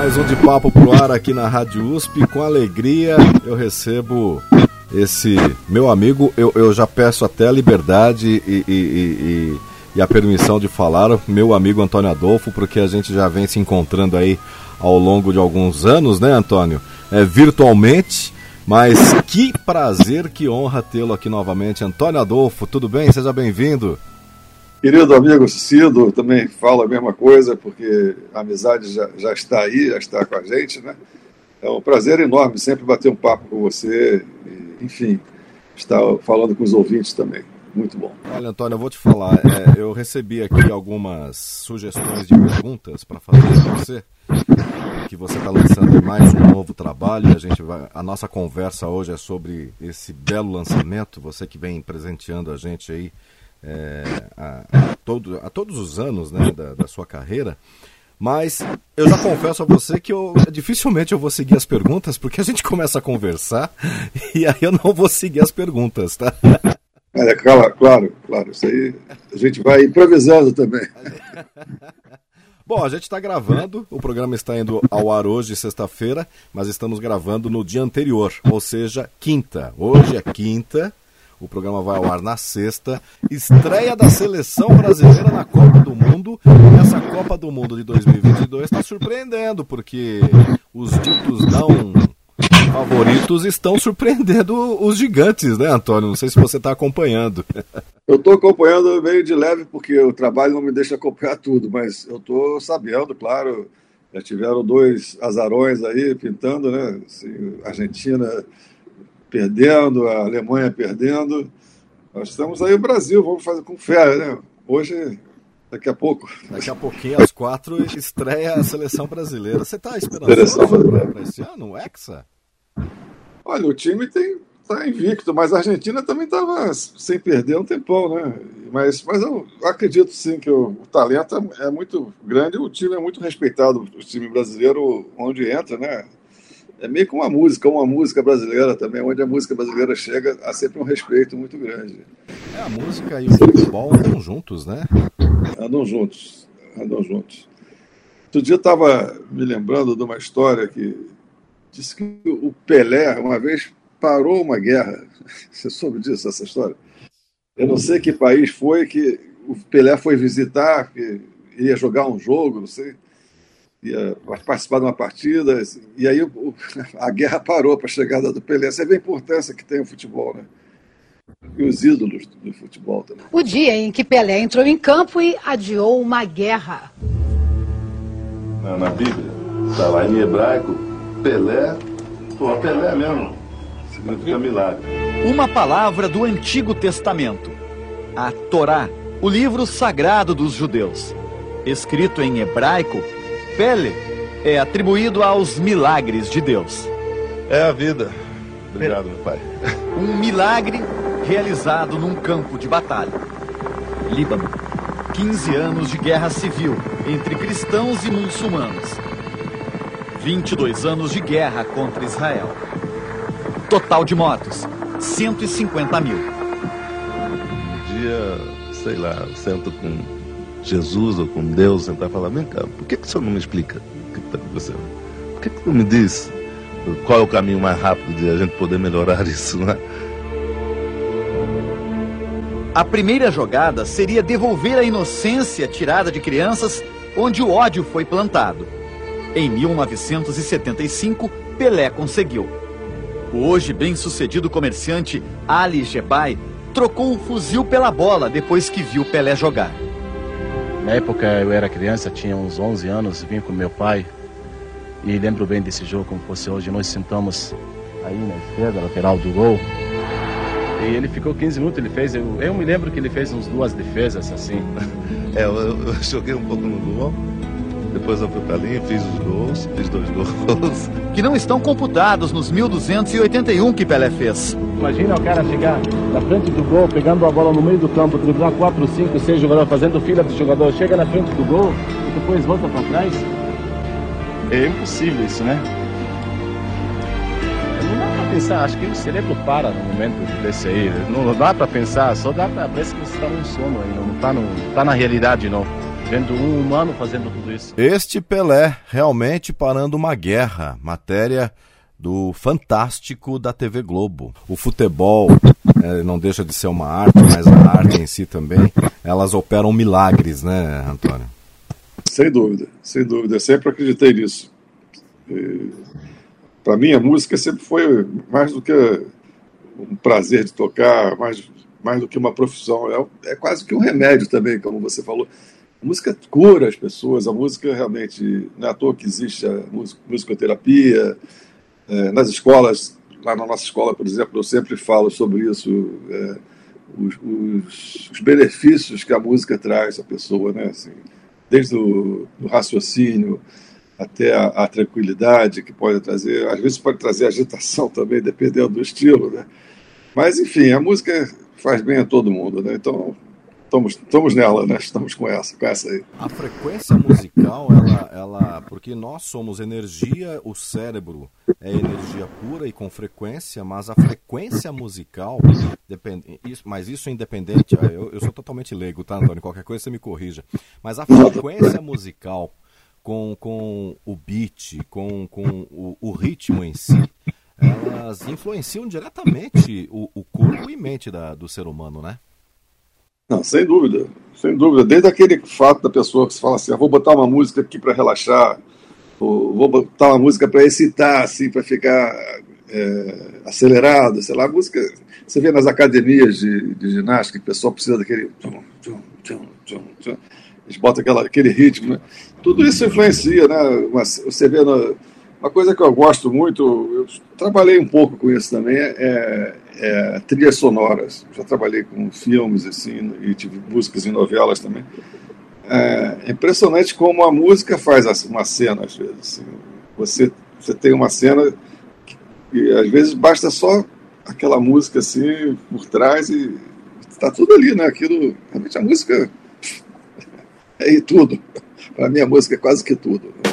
Mais um de papo pro ar aqui na Rádio USP. Com alegria eu recebo esse meu amigo. Eu, eu já peço até a liberdade e, e, e, e, a permissão de falar, meu amigo Antônio Adolfo, porque a gente já vem se encontrando aí ao longo de alguns anos, né, Antônio? É, virtualmente. Mas que prazer, que honra tê-lo aqui novamente. Antônio Adolfo, tudo bem? Seja bem-vindo. Querido amigo Cido, também falo a mesma coisa, porque a amizade já, já está aí, já está com a gente, né? É um prazer enorme sempre bater um papo com você, e, enfim, estar falando com os ouvintes também. Muito bom. Olha, Antônio, eu vou te falar. É, eu recebi aqui algumas sugestões de perguntas para fazer para você que você está lançando mais um novo trabalho. A gente vai, a nossa conversa hoje é sobre esse belo lançamento. Você que vem presenteando a gente aí é, a, a, todo, a todos os anos né, da, da, sua carreira. Mas eu já confesso a você que eu dificilmente eu vou seguir as perguntas, porque a gente começa a conversar e aí eu não vou seguir as perguntas, tá? É, claro, claro, claro. Isso aí a gente vai improvisando também. Bom, a gente está gravando, o programa está indo ao ar hoje, sexta-feira, mas estamos gravando no dia anterior, ou seja, quinta. Hoje é quinta, o programa vai ao ar na sexta. Estreia da seleção brasileira na Copa do Mundo. Essa Copa do Mundo de 2022 está surpreendendo, porque os ditos não favoritos estão surpreendendo os gigantes, né, Antônio? Não sei se você está acompanhando. Eu estou acompanhando meio de leve, porque o trabalho não me deixa acompanhar tudo, mas eu estou sabendo, claro. Já tiveram dois azarões aí pintando, né? Assim, Argentina perdendo, a Alemanha perdendo. Nós estamos aí no Brasil, vamos fazer com fé, né? Hoje Daqui a pouco. Daqui a pouquinho, às quatro, estreia a seleção brasileira. Você está esperando para esse ano, o Hexa? Olha, o time tem tá invicto, mas a Argentina também estava sem perder um tempão, né? Mas, mas eu acredito sim que o, o, talento é, é muito grande, o time é muito respeitado, o time brasileiro onde entra, né? É meio que uma música, uma música brasileira também, onde a música brasileira chega, há sempre um respeito muito grande. É, a música e o futebol andam juntos, né? Andam juntos, andam juntos. Outro dia eu estava me lembrando de uma história que disse que o Pelé, uma vez, parou uma guerra. Você soube disso, essa história? Eu não sei que país foi que o Pelé foi visitar, que ia jogar um jogo, não sei, ia participar de uma partida, e aí a guerra parou para a chegada do Pelé. Você vê a importância que tem o futebol, né? E os ídolos do futebol também. O dia em que Pelé entrou em campo e adiou uma guerra. Na, na Bíblia, está lá em hebraico, Pelé, pô, Pelé mesmo, significa milagre. Uma palavra do Antigo Testamento, a Torá, o livro sagrado dos judeus. Escrito em hebraico, Pele é atribuído aos milagres de Deus. É a vida. Obrigado, meu pai. Um milagre realizado num campo de batalha. Líbano. 15 anos de guerra civil entre cristãos e muçulmanos. 22 anos de guerra contra Israel. Total de mortos, 150 mil. Um dia, sei lá, sento com Jesus ou com Deus, sentar e falar, vem cá, por que, que o senhor não me explica o que está acontecendo? Por que, que não me diz qual é o caminho mais rápido de a gente poder melhorar isso, né? A primeira jogada seria devolver a inocência tirada de crianças onde o ódio foi plantado. Em 1975, Pelé conseguiu. O hoje bem-sucedido comerciante Ali Gebai trocou um fuzil pela bola depois que viu Pelé jogar. Na época eu era criança, tinha uns 11 anos, vim com meu pai e lembro bem desse jogo como fosse hoje. Nós sentamos aí na esquerda, lateral do gol. E ele ficou 15 minutos, ele fez. Eu, eu me lembro que ele fez uns duas defesas assim. É, eu, eu joguei um pouco no gol Depois eu fui pra linha, fiz os gols, fiz dois gols. Que não estão computados nos 1281 que Pelé fez. Imagina o cara chegar na frente do gol, pegando a bola no meio do campo, driblar 4, 5, 6 jogadores, fazendo fila de jogador, chega na frente do gol e depois volta para trás. É impossível isso, né? Não dá pra pensar, acho que o cérebro para no momento desse aí. Não dá pra pensar, só dá pra. Parece que você tá num sono aí, não tá, no, tá na realidade não. Vendo um humano fazendo tudo isso. Este Pelé realmente parando uma guerra. Matéria do Fantástico da TV Globo. O futebol é, não deixa de ser uma arte, mas a arte em si também, elas operam milagres, né, Antônio? Sem dúvida, sem dúvida. Eu sempre acreditei nisso. Para mim, a música sempre foi mais do que um prazer de tocar, mais, mais do que uma profissão. É, é quase que um remédio também, como você falou. A música cura as pessoas, a música realmente, não é à toa que existe a musicoterapia. É, nas escolas, lá na nossa escola, por exemplo, eu sempre falo sobre isso, é, os, os, os, benefícios que a música traz à pessoa, né? Assim, desde o raciocínio até a, a, tranquilidade que pode trazer, às vezes pode trazer agitação também, dependendo do estilo, né? Mas, enfim, a música faz bem a todo mundo, né? Então, estamos, estamos nela, né? Estamos com essa, com essa aí. A frequência musical, ela, ela, porque nós somos energia, o cérebro é energia pura e com frequência, mas a frequência musical, depende, isso, mas isso é independente, ah, eu, eu sou totalmente leigo, tá, Antônio? Qualquer coisa você me corrija. Mas a frequência musical com, com o beat, com, com o, o ritmo em si, elas influenciam diretamente o, o corpo e mente da, do ser humano, né? Não, sem dúvida, sem dúvida. Desde aquele fato da pessoa que se fala assim, ah, vou botar uma música aqui para relaxar, ou vou botar uma música para excitar, assim, para ficar é, acelerado, sei lá, música. Você vê nas academias de, de ginástica o pessoal precisa daquele. Eles botam aquela, aquele ritmo, né? Tudo isso influencia, né? Você vê uma coisa que eu gosto muito, eu trabalhei um pouco com isso também, é, é trilhas sonoras. Já trabalhei com filmes assim, e tive músicas em novelas também. É impressionante como a música faz uma cena, às vezes. Assim. Você, você tem uma cena que, às vezes, basta só aquela música assim por trás e está tudo ali, né? Aquilo, realmente a música é tudo. Para mim, a música é quase que tudo. Né?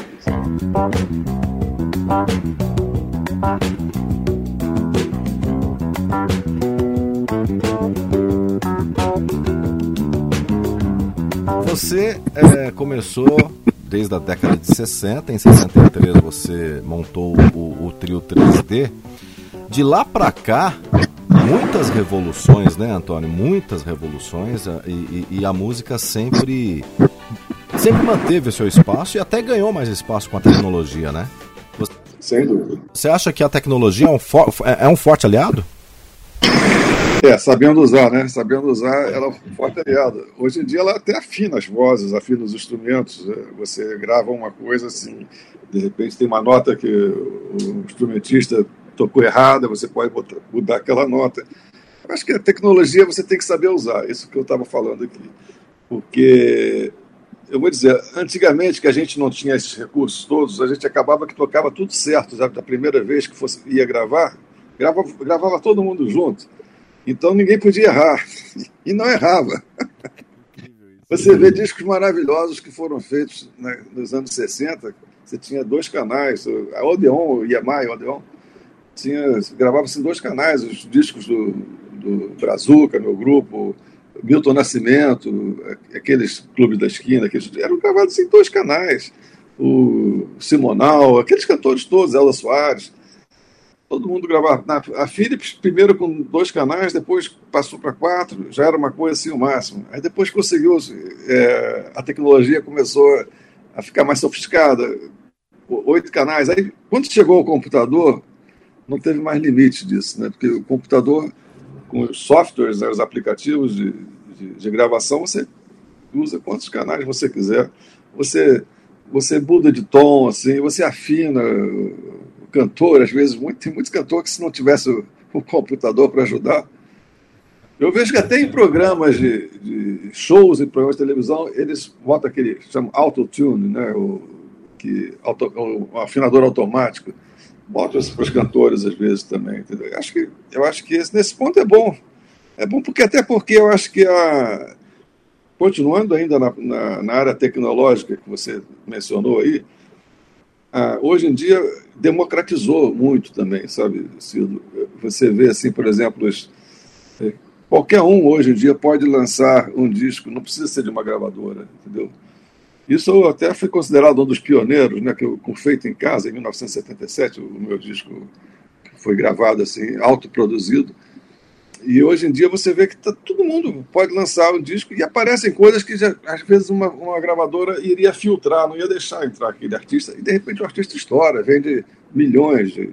Você é, começou desde a década de 60, em 63 você montou o, o trio 3D. De lá para cá, muitas revoluções, né, Antônio? Muitas revoluções e, e, e, a música sempre sempre manteve o seu espaço e até ganhou mais espaço com a tecnologia, né? Sem dúvida. Você acha que a tecnologia é um, for, é um forte aliado? É, sabendo usar, né? Sabendo usar, ela é forte aliado. Hoje em dia ela até afina as vozes, afina os instrumentos. Né? Você grava uma coisa assim, de repente tem uma nota que o instrumentista tocou errada, você pode botar, mudar aquela nota. Eu acho que a tecnologia você tem que saber usar, isso que eu estava falando aqui. Porque eu vou dizer, antigamente que a gente não tinha esses recursos todos, a gente acabava que tocava tudo certo, sabe? Da primeira vez que fosse, ia gravar, gravava, gravava todo mundo junto. Então ninguém podia errar. E não errava. Você vê discos maravilhosos que foram feitos né, nos anos 60. Você tinha dois canais, a Odeon, o Yamaha Odeon, tinha, gravava-se em dois canais os discos do, do Brazuca, meu grupo, Milton Nascimento, aqueles clubes da esquina, aqueles, eram gravados em dois canais. O Simonal, aqueles cantores todos, Elza Soares, todo mundo gravava. A Philips, primeiro com dois canais, depois passou para quatro, já era uma coisa assim o máximo. Aí depois conseguiu, é, a tecnologia começou a ficar mais sofisticada, oito canais. Aí, quando chegou o computador, não teve mais limite disso, né? porque o computador com os softwares, né, os aplicativos de, de, de, gravação, você usa quantos canais você quiser. Você, você muda de tom, assim, você afina cantor, às vezes, muito, tem muitos cantores que se não tivesse o, o computador para ajudar, Eu vejo que até em programas de, de shows e programas de televisão, eles botam aquele, chama autotune, né? O, que, auto, o, afinador automático. Botam para os cantores às vezes também. Entendeu? Eu acho que, eu acho que esse, nesse ponto é bom. É bom porque até porque eu acho que a. Continuando ainda na, na, na área tecnológica que você mencionou aí, a, hoje em dia democratizou muito também, sabe, Cido? Você vê assim, por exemplo, os, Qualquer um hoje em dia pode lançar um disco, não precisa ser de uma gravadora, entendeu? Isso até foi considerado um dos pioneiros, né, que eu, com Feito em Casa, em 1977, o meu disco foi gravado assim, autoproduzido. E hoje em dia você vê que tá, todo mundo pode lançar um disco e aparecem coisas que já, às vezes uma, uma, gravadora iria filtrar, não ia deixar entrar aquele artista, e de repente o artista estoura, vende milhões de,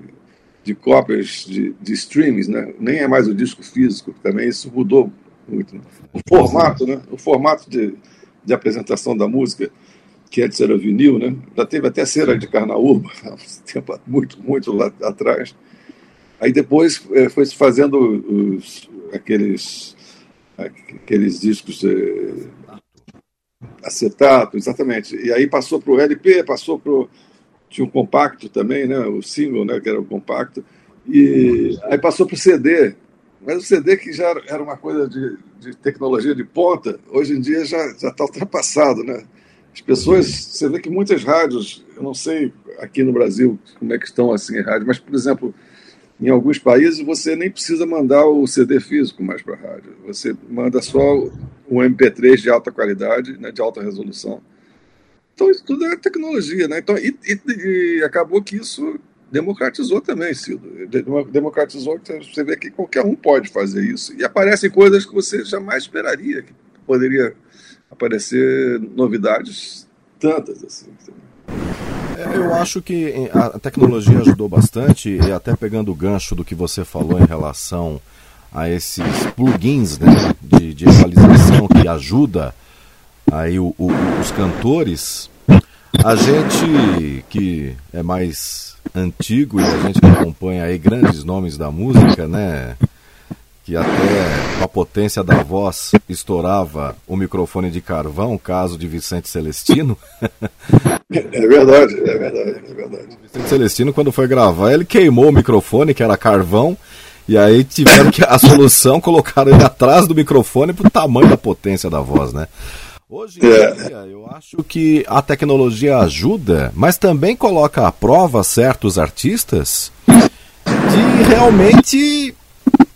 de cópias de, de streamings, né? nem é mais o disco físico, também isso mudou muito. Né? O formato, né? o formato de, de apresentação da música, que antes era vinil, né? já teve até cera de carnaúba, tempo muito, muito lá atrás. Aí depois é, foi se fazendo os, aqueles, aqueles discos é, acetato, exatamente. E aí passou para o LP, passou para tinha um compacto também, né? O single, né? Que era o compacto. E aí passou para o CD. Mas o CD que já era uma coisa de, de tecnologia de ponta, hoje em dia já está ultrapassado, né? As pessoas, você vê que muitas rádios, eu não sei aqui no Brasil como é que estão assim as rádios, mas, por exemplo, em alguns países você nem precisa mandar o CD físico mais para a rádio. Você manda só o MP3 de alta qualidade, né, de alta resolução então, isso tudo é tecnologia, né? Então, e, e, e acabou que isso democratizou também, Cido. Democratizou, você vê que qualquer um pode fazer isso. E aparecem coisas que você jamais esperaria que poderia aparecer novidades tantas assim. É, eu acho que a tecnologia ajudou bastante, e até pegando o gancho do que você falou em relação a esses plugins né, de, de equalização que ajuda aí o, o, os cantores, a gente que é mais antigo e a gente que acompanha aí grandes nomes da música, né? Que até com a potência da voz estourava o microfone de carvão, caso de Vicente Celestino. É verdade, é verdade, é verdade. Vicente Celestino, quando foi gravar, ele queimou o microfone, que era carvão, e aí tiveram que a solução colocaram ele atrás do microfone pro tamanho da potência da voz, né? Hoje em é. dia, eu acho que a tecnologia ajuda, mas também coloca à prova certos artistas de realmente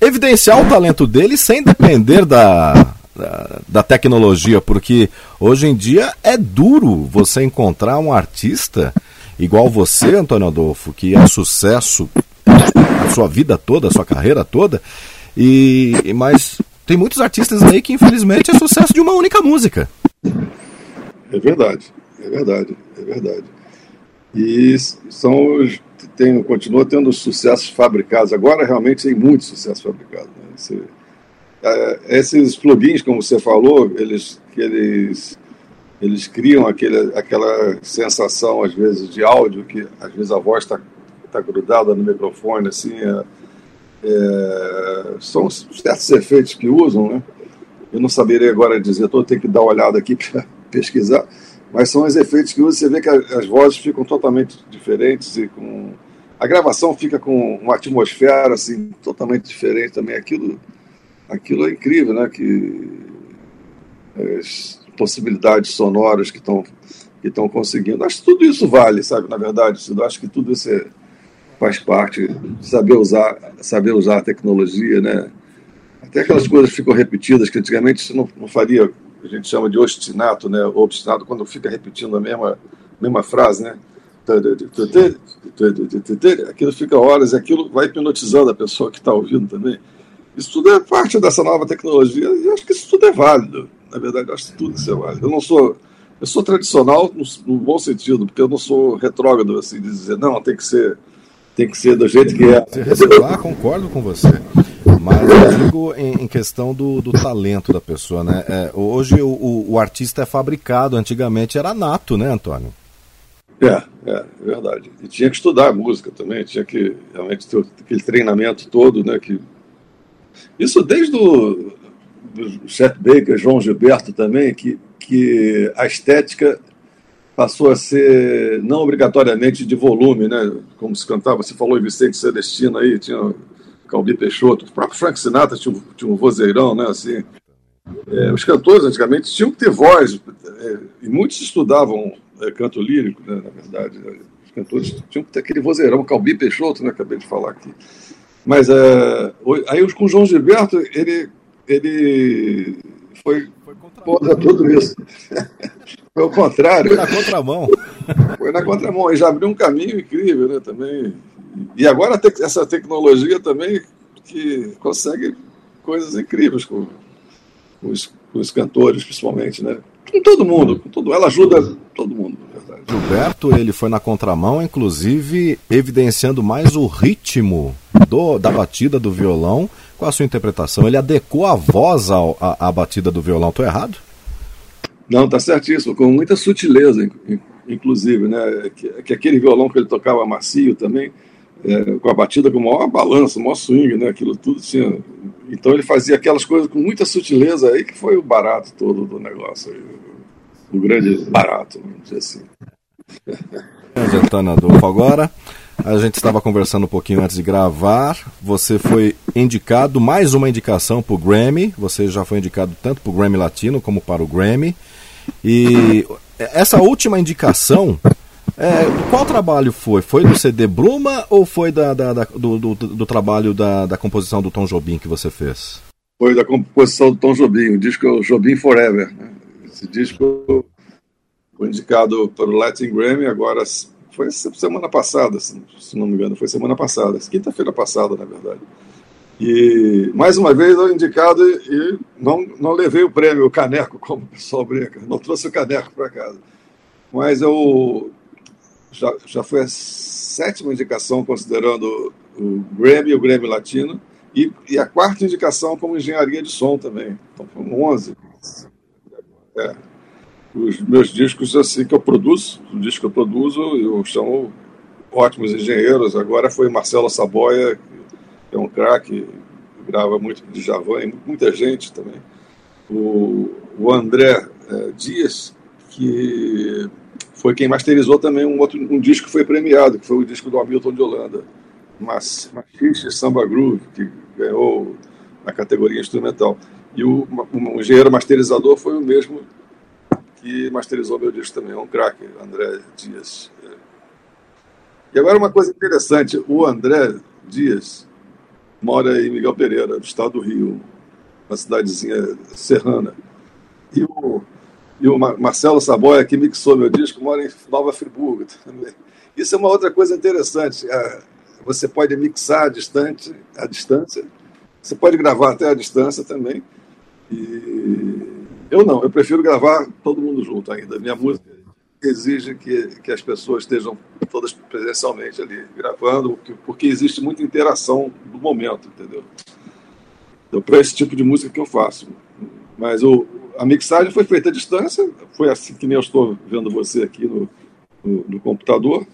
evidenciar o talento deles sem depender da, da, da, tecnologia, porque hoje em dia é duro você encontrar um artista igual você, Antônio Adolfo, que é sucesso a sua vida toda, a sua carreira toda, e mas tem muitos artistas aí que infelizmente é sucesso de uma única música. É verdade, é verdade, é verdade. E são tem, continua tendo sucessos fabricados. Agora realmente tem muito sucesso fabricado. Né? Esse, é, esses plugins, como você falou, eles, eles, eles criam aquele, aquela sensação, às vezes, de áudio, que às vezes a voz está tá grudada no microfone, assim, é, é, são certos efeitos que usam, né? Eu não saberia agora dizer, estou tenho que dar uma olhada aqui para pesquisar, mas são os efeitos que você vê que as vozes ficam totalmente diferentes e com a gravação fica com uma atmosfera assim totalmente diferente também. Aquilo, aquilo é incrível, né? Que as possibilidades sonoras que estão que estão conseguindo. Acho que tudo isso vale, sabe? Na verdade, acho que tudo isso é, faz parte de saber usar, saber usar a tecnologia, né? Até aquelas coisas ficam repetidas que antigamente você não, não faria, a gente chama de ostinato, né? Obstinado, quando fica repetindo a mesma, mesma frase, né? Aquilo fica horas e aquilo vai hipnotizando a pessoa que está ouvindo também. Isso tudo é parte dessa nova tecnologia e acho que isso tudo é válido. Na verdade, acho que tudo isso é válido. Eu não sou. Eu sou tradicional no, no bom sentido, porque eu não sou retrógrado, assim, de dizer, não, tem que ser tem que ser do jeito que é. Reciclar, concordo com você. Eu digo em, em questão do, do, talento da pessoa, né? É, hoje o, o, o, artista é fabricado, antigamente era nato, né, Antônio? É, é, é verdade. E tinha que estudar música também, tinha que realmente ter aquele treinamento todo, né? Que... Isso desde o, do Chet Baker, João Gilberto também, que, que a estética passou a ser não obrigatoriamente de volume, né? Como se cantava, você falou em Vicente Celestino aí, tinha Calbi Peixoto, o próprio Frank Sinatra tinha um, tinha um vozeirão, né? Assim, é, os cantores antigamente tinham que ter voz, é, e muitos estudavam é, canto lírico, né, na verdade. Né? Os cantores tinham que ter aquele vozeirão, Calbi Peixoto, né? Acabei de falar aqui. Mas é, aí com o João Gilberto, ele, ele foi contra tudo isso. foi o contrário. Foi na contramão. foi na contramão. E já abriu um caminho incrível né, também. E agora essa tecnologia também que consegue coisas incríveis com, com, os, com os cantores, principalmente, né? Com todo mundo, com todo, ela ajuda todo mundo, na verdade. Gilberto, ele foi na contramão, inclusive evidenciando mais o ritmo do, da batida do violão com a sua interpretação. Ele adequou a voz à, à batida do violão. Estou errado? Não, tá certíssimo, com muita sutileza, inclusive, né? Que, que aquele violão que ele tocava macio também, é, com a batida com maior balança, maior swing, né? Aquilo tudo tinha. Então ele fazia aquelas coisas com muita sutileza aí que foi o barato todo do negócio, aí, o grande barato, vamos dizer assim. Antônio Adolfo, agora a gente estava conversando um pouquinho antes de gravar. Você foi indicado, mais uma indicação para o Grammy. Você já foi indicado tanto para o Grammy Latino como para o Grammy. E essa última indicação, é, qual trabalho foi? Foi do CD Bruma ou foi da, da, da do, do, do, trabalho da, da composição do Tom Jobim que você fez? Foi da composição do Tom Jobim, o disco Jobim Forever. Né? Esse disco foi indicado para o Latin Grammy agora foi semana passada, se não me engano, foi semana passada, quinta-feira passada, na verdade. E mais uma vez eu indicado e não, não levei o prêmio, o caneco, como o pessoal brinca, não trouxe o caneco para casa. Mas eu já, já foi a sétima indicação, considerando o Grammy e o Grammy Latino, e, e a quarta indicação como engenharia de som também. Então foram 11. É os meus discos assim que eu produzo, o disco que eu produzo, eu chamo ótimos engenheiros. Agora foi Marcelo Saboia, que é um craque, grava muito de Javan e muita gente também. O, o André é, Dias, que foi quem masterizou também um outro um disco que foi premiado, que foi o disco do Hamilton de Holanda, Mas, Machixe Samba Groove, que ganhou na categoria instrumental. E o, o, o engenheiro masterizador foi o mesmo que masterizou meu disco também, é um craque, André Dias. É. E agora uma coisa interessante, o André Dias mora em Miguel Pereira, do estado do Rio, uma cidadezinha serrana. E o, e o Marcelo Saboia, que mixou meu disco, mora em Nova Friburgo também. Isso é uma outra coisa interessante. É, você pode mixar distante, à distância, você pode gravar até à distância também. E eu não, eu prefiro gravar todo mundo junto ainda. Minha música exige que, que as pessoas estejam todas presencialmente ali gravando, porque existe muita interação do momento, entendeu? Então, para esse tipo de música que eu faço. Mas o, a mixagem foi feita à distância, foi assim que nem eu estou vendo você aqui no, no, no computador.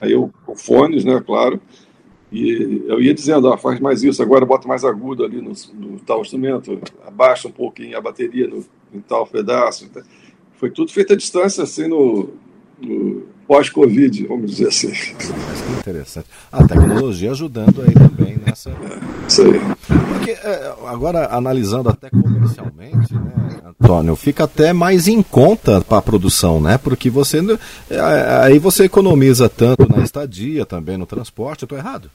Aí eu com fones, né, claro. E eu ia dizendo, ah, faz mais isso, agora bota mais agudo ali no, no tal instrumento, abaixa um pouquinho a bateria no, em tal pedaço. Foi tudo feito à distância, assim, no, no pós-Covid, vamos dizer assim. Mas que interessante. A tecnologia ajudando aí também nessa. É, isso aí. Porque, é, agora, analisando até comercialmente, né, Antônio, fica até mais em conta para a produção, né? Porque você. É, aí você economiza tanto na estadia, também no transporte, eu errado?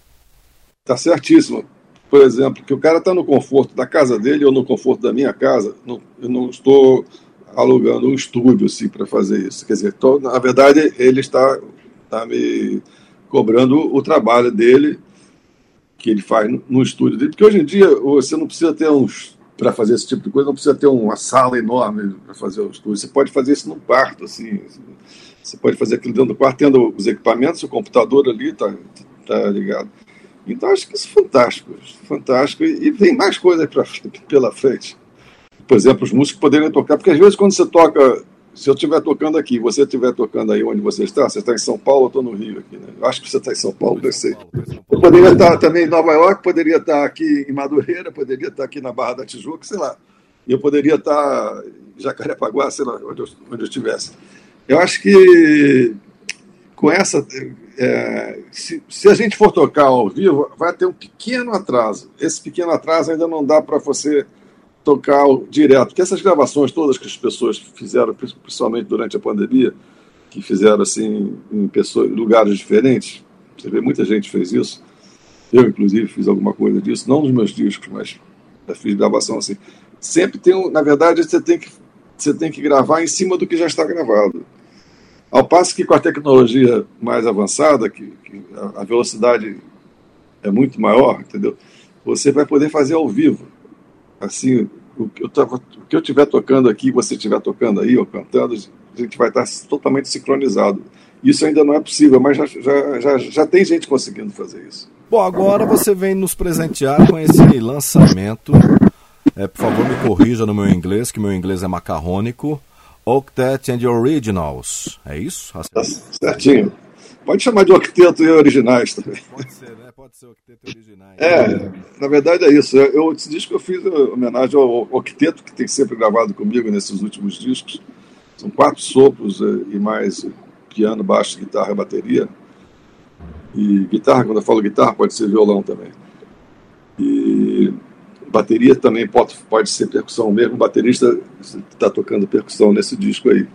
Está certíssimo. Por exemplo, que o cara está no conforto da casa dele ou no conforto da minha casa, não, eu não estou alugando um estúdio assim, para fazer isso. Quer dizer, tô, na verdade, ele está, está me cobrando o trabalho dele, que ele faz no, no estúdio dele, porque hoje em dia você não precisa ter uns. Para fazer esse tipo de coisa, não precisa ter uma sala enorme para fazer o estúdio. Você pode fazer isso num quarto, assim. Você pode fazer aquilo dentro do quarto, tendo os equipamentos, o computador ali está tá ligado. Então acho que isso é fantástico, fantástico. E, e tem mais coisas pela frente. Por exemplo, os músicos poderiam tocar, porque às vezes quando você toca, se eu estiver tocando aqui, você estiver tocando aí onde você está, você está em São Paulo, eu estou no Rio aqui, né? Eu acho que você está em São Paulo, eu sei. Eu poderia estar também em Nova York, poderia estar aqui em Madureira, poderia estar aqui na Barra da Tijuca, sei lá. e eu poderia estar em Jacarepaguá, sei lá, onde eu, onde eu estivesse. Eu acho que com essa. É, se, se, a gente for tocar ao vivo, vai ter um pequeno atraso. Esse pequeno atraso ainda não dá para você tocar direto, porque essas gravações todas que as pessoas fizeram, principalmente durante a pandemia, que fizeram assim em pessoas, lugares diferentes, você vê muita gente fez isso. Eu, inclusive, fiz alguma coisa disso, não nos meus discos, mas fiz gravação assim. Sempre tem, um, na verdade, você tem que você tem que gravar em cima do que já está gravado. Ao passo que com a tecnologia mais avançada, que, que a velocidade é muito maior, entendeu? Você vai poder fazer ao vivo. Assim, o que eu, tava, o que eu estiver tocando aqui, você estiver tocando aí ou cantando, a gente vai estar totalmente sincronizado. Isso ainda não é possível, mas já, já, já, já tem gente conseguindo fazer isso. Bom, agora você vem nos presentear com esse lançamento. É, por favor, me corrija no meu inglês, que meu inglês é macarrônico. Octet and Originals. É isso? Tá certinho. Pode chamar de octeto e originais também. Pode ser, né? Octeto originais. É, na verdade é isso. Eu, esse disco eu fiz homenagem ao octeto, que tem sempre gravado comigo nesses últimos discos. São quatro sopros eh, e mais piano, baixo, guitarra bateria. E guitarra, quando eu falo guitarra, pode ser violão também. E bateria também pode, pode ser percussão mesmo. O baterista está tocando percussão nesse disco aí.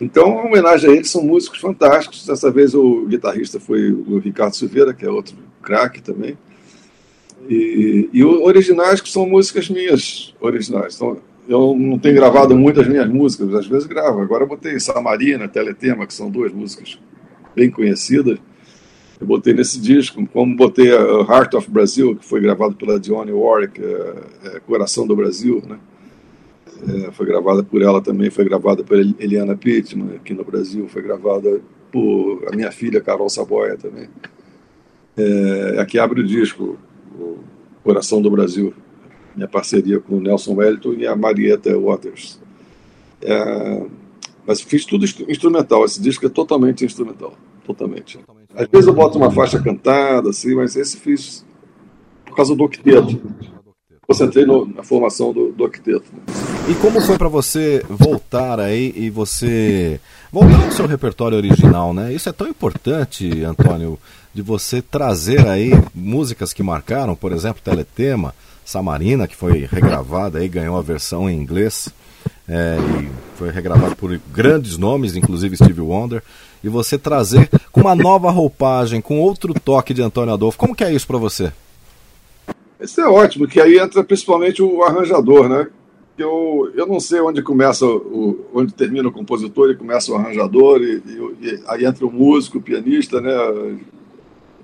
Então, uma homenagem a eles, são músicos fantásticos. Dessa vez o guitarrista foi o Ricardo Silveira, que é outro craque também. E, e originais, que são músicas minhas originais. Então, eu não tenho gravado muitas minhas músicas, às vezes gravo. Agora eu botei Samarina, Teletema, que são duas músicas bem conhecidas. Eu botei nesse disco, como botei Heart of Brazil, que foi gravado pela Dionne Warwick, é, é, Coração do Brasil, né? É, foi gravada por ela também, foi gravada por Eliana Pittman aqui no Brasil, foi gravada por a minha filha Carol Saboia também. É, aqui abre o disco, o Coração do Brasil, minha parceria com o Nelson Wellington e a Marieta Waters. É, mas fiz tudo instrumental, esse disco é totalmente instrumental, totalmente. Às vezes eu boto uma faixa cantada, assim, mas esse fiz por causa do octeto. Concentrei no, na formação do, do octeto. E como foi para você voltar aí e você voltar ao seu repertório original, né? Isso é tão importante, Antônio, de você trazer aí músicas que marcaram, por exemplo, Teletema, Samarina, que foi regravada aí, ganhou a versão em inglês. É, e foi regravado por grandes nomes, inclusive Steve Wonder e você trazer com uma nova roupagem, com outro toque de Antônio Adolfo. Como que é isso para você? Isso é ótimo, que aí entra principalmente o arranjador, né? Eu, eu não sei onde começa, o, onde termina o compositor e começa o arranjador, e, e, e aí entra o músico, o pianista, né?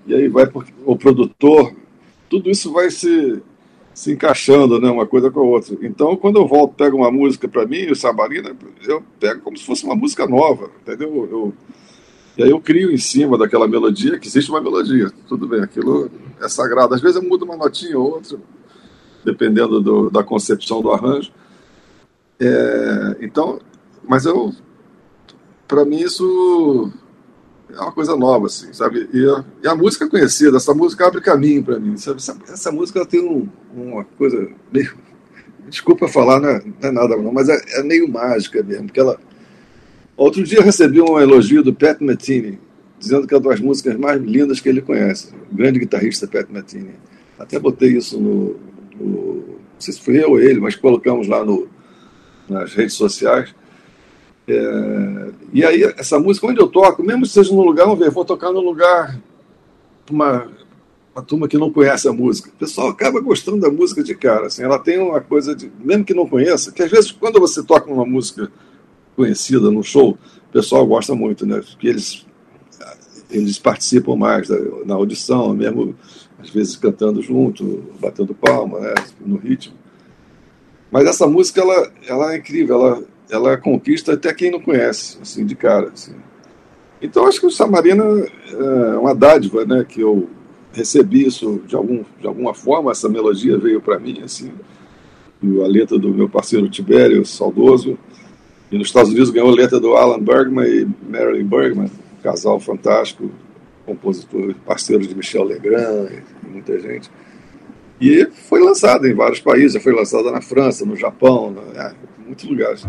E aí vai o produtor. Tudo isso vai se, se encaixando, né? Uma coisa com a outra. Então, quando eu volto, pego uma música para mim, o Sabarina, eu pego como se fosse uma música nova, entendeu? Eu, e aí eu crio em cima daquela melodia, que existe uma melodia, tudo bem, aquilo é sagrado. Às vezes eu mudo uma notinha ou outra, dependendo do, da concepção do arranjo. É, então, mas eu, para mim isso é uma coisa nova, assim, sabe? E a, e a música conhecida, essa música abre caminho para mim, sabe? Essa, essa música tem um, uma coisa meio, desculpa falar, não é, não é nada não, mas é, é meio mágica mesmo, porque ela Outro dia recebi um elogio do Pat Metheny, dizendo que é uma das músicas mais lindas que ele conhece. O grande guitarrista Pat Metheny. Até botei isso no, no, Não sei se foi eu ou ele, mas colocamos lá no, nas redes sociais. É, e aí, essa música, onde eu toco, mesmo que seja num lugar, vamos ver, vou tocar num lugar, uma, uma turma que não conhece a música. O pessoal acaba gostando da música de cara. Assim, ela tem uma coisa de. Mesmo que não conheça, que às vezes, quando você toca uma música conhecida no show, o pessoal gosta muito, né? Porque eles, eles participam mais da, na audição, mesmo às vezes cantando junto, batendo palma, né? No ritmo. Mas essa música, ela, ela é incrível, ela, ela conquista até quem não conhece, assim, de cara. Assim. Então, acho que o Samarina é uma dádiva, né? Que eu recebi isso de, algum, de alguma forma, essa melodia veio para mim, assim. A letra do meu parceiro Tibério, saudoso, e nos Estados Unidos ganhou letra do Alan Bergman e Marilyn Bergman, um casal fantástico, compositor, parceiro de Michel Legrand e muita gente. E foi lançada em vários países, foi lançada na França, no Japão, é, em muitos lugares.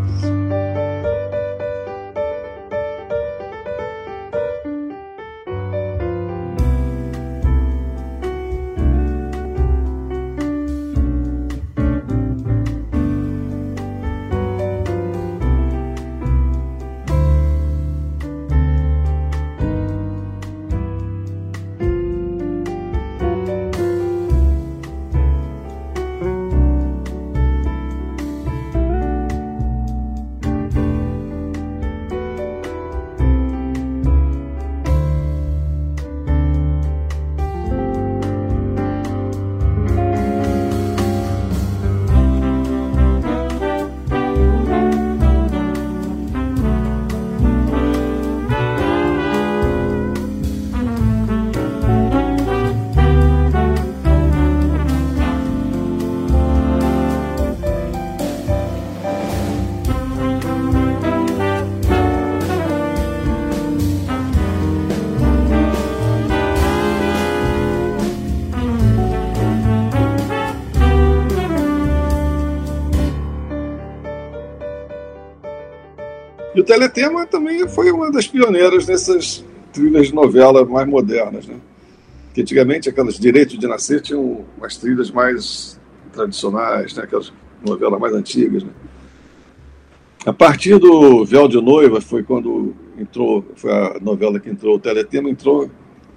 Teletema também foi uma das pioneiras nessas trilhas de novela mais modernas, né? Que antigamente aquelas direitos de nascer tinham umas trilhas mais tradicionais, né? Aquelas novelas mais antigas, né? A partir do Véu de Noiva foi quando entrou, foi a novela que entrou, o Teletema entrou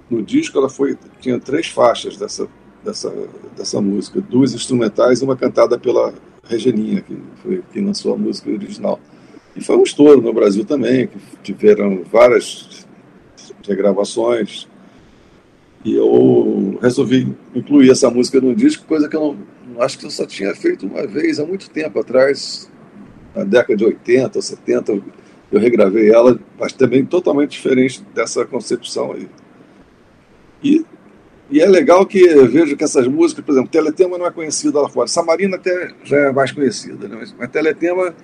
no disco, ela foi tinha três faixas dessa dessa dessa música, duas instrumentais e uma cantada pela Regeninha, que foi quem lançou a música original. E foi um estouro no Brasil também, que tiveram várias regravações. E eu resolvi incluir essa música no disco, coisa que eu não acho que eu só tinha feito uma vez há muito tempo atrás, na década de 80 ou 70, eu regravei ela, mas também totalmente diferente dessa concepção aí. E, e é legal que eu vejo que essas músicas, por exemplo, Teletema não é conhecida lá fora, Samarina até já é mais conhecida, né? mas, mas Teletema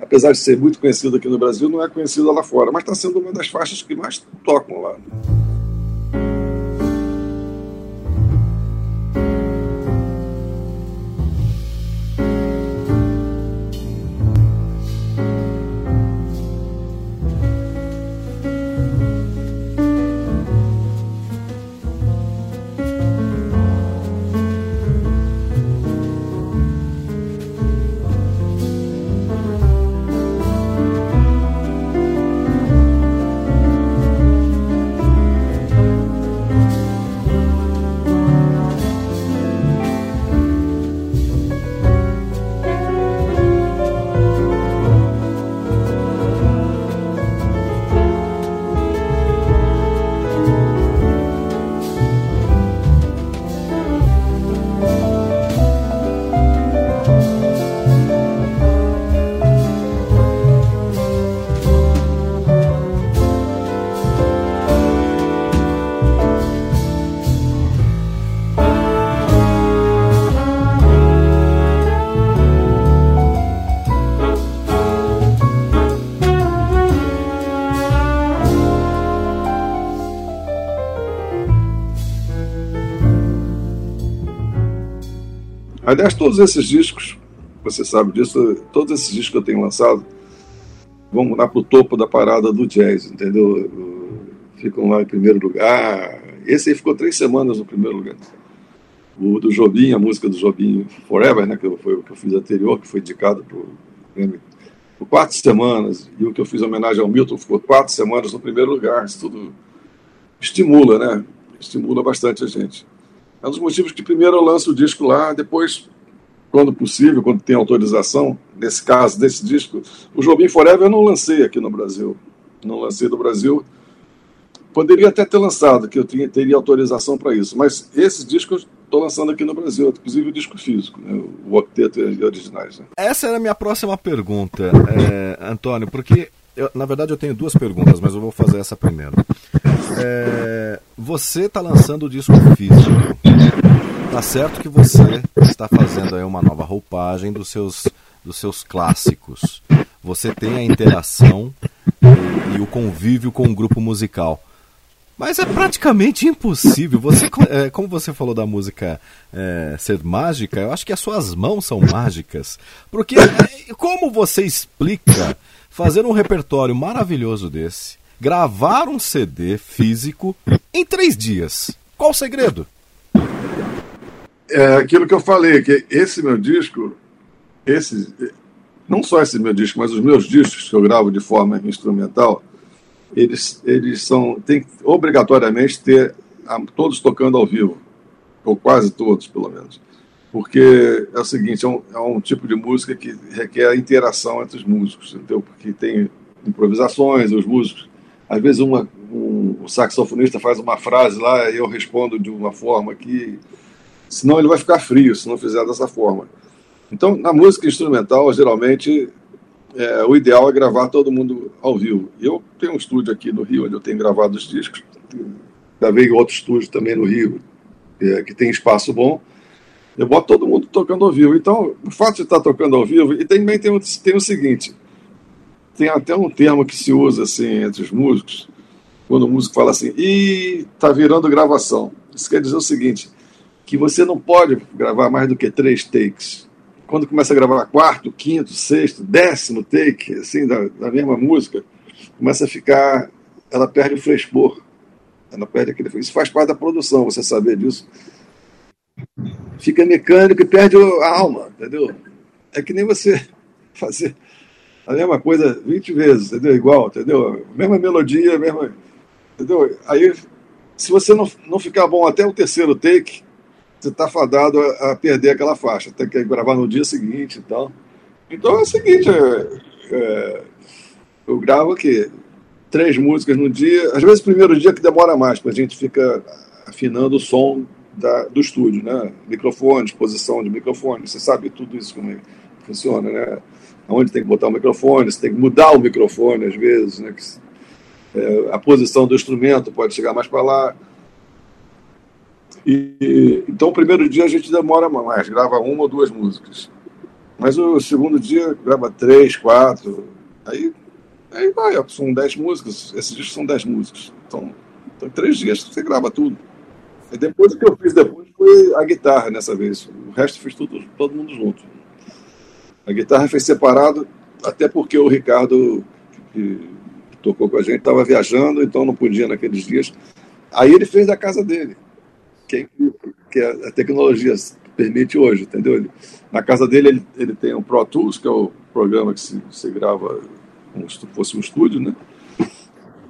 apesar de ser muito conhecido aqui no Brasil, não é conhecida lá fora, mas está sendo uma das faixas que mais tocam lá. Aliás, todos esses discos, você sabe disso, todos esses discos que eu tenho lançado vão lá para o topo da parada do jazz, entendeu? Ficam lá em primeiro lugar. Esse aí ficou três semanas no primeiro lugar. O do Jobim, a música do Jobim Forever, né, que foi o que eu fiz anterior, que foi indicado para o Grammy, por quatro semanas. E o que eu fiz em homenagem ao Milton ficou quatro semanas no primeiro lugar. Isso tudo estimula, né? Estimula bastante a gente. É um dos motivos que primeiro eu lanço o disco lá, depois, quando possível, quando tem autorização, nesse caso, desse disco, o Jobim Forever eu não lancei aqui no Brasil. Não lancei no Brasil. Poderia até ter lançado, que eu tinha, teria autorização para isso, mas esse disco eu estou lançando aqui no Brasil, inclusive o disco físico, né, o octeto e originais. Né. Essa era a minha próxima pergunta, é, Antônio, porque eu, na verdade eu tenho duas perguntas, mas eu vou fazer essa primeiro. É, você está lançando o disco físico. Tá certo que você está fazendo aí uma nova roupagem dos seus, dos seus clássicos. Você tem a interação e, e o convívio com o grupo musical. Mas é praticamente impossível. Você, é, como você falou da música é, ser mágica, eu acho que as suas mãos são mágicas. Porque é, como você explica fazer um repertório maravilhoso desse, gravar um CD físico em três dias? Qual o segredo? É aquilo que eu falei, que esse meu disco, esse, não só esse meu disco, mas os meus discos que eu gravo de forma instrumental, eles, eles são tem obrigatoriamente ter todos tocando ao vivo, ou quase todos, pelo menos. Porque é o seguinte, é um, é um tipo de música que requer interação entre os músicos, entendeu? Porque tem improvisações, os músicos, às vezes uma, um, o saxofonista faz uma frase lá e eu respondo de uma forma que, senão ele vai ficar frio se não fizer dessa forma. Então, na música instrumental, geralmente é, o ideal é gravar todo mundo ao vivo. Eu tenho um estúdio aqui no Rio, onde eu tenho gravado os discos. Gravei outro estúdio também no Rio, é, que tem espaço bom. Eu boto todo mundo tocando ao vivo. Então, o fato de estar tocando ao vivo. E também tem, tem o seguinte: tem até um termo que se usa assim entre os músicos, quando o músico fala assim, e tá virando gravação. Isso quer dizer o seguinte: que você não pode gravar mais do que três takes quando começa a gravar quarto, quinto, sexto, décimo take, assim, da, da mesma música, começa a ficar. Ela perde o frescor. Ela perde aquele. Isso faz parte da produção, você saber disso. Fica mecânico e perde a alma, entendeu? É que nem você fazer a mesma coisa 20 vezes, entendeu? Igual, entendeu? Mesma melodia, mesma. Entendeu? Aí, se você não, não ficar bom até o terceiro take, você está fadado a, a, perder aquela faixa, tem que gravar no dia seguinte e tal. Então é o seguinte, é, é, eu gravo aqui três músicas no dia, às vezes o primeiro dia que demora mais, porque a gente fica afinando o som da, do estúdio, né? Microfone, exposição de microfone, você sabe tudo isso como é funciona, né? Onde tem que botar o microfone, você tem que mudar o microfone às vezes, né? Que, é, a posição do instrumento pode chegar mais para lá. E, então, o primeiro dia a gente demora mais, grava uma ou duas músicas. Mas o segundo dia grava três, quatro. Aí, aí vai, são dez músicas. Esses dias são dez músicas. Então, então, três dias você grava tudo. E depois o que eu fiz depois foi a guitarra nessa vez. O resto fiz tudo, todo mundo junto. A guitarra foi separado, até porque o Ricardo, que tocou com a gente, estava viajando, então não podia naqueles dias. Aí ele fez da casa dele que, que a tecnologia permite hoje, entendeu? na casa dele ele, ele tem o Pro Tools, que é o programa que se, se grava como se fosse um estúdio, né?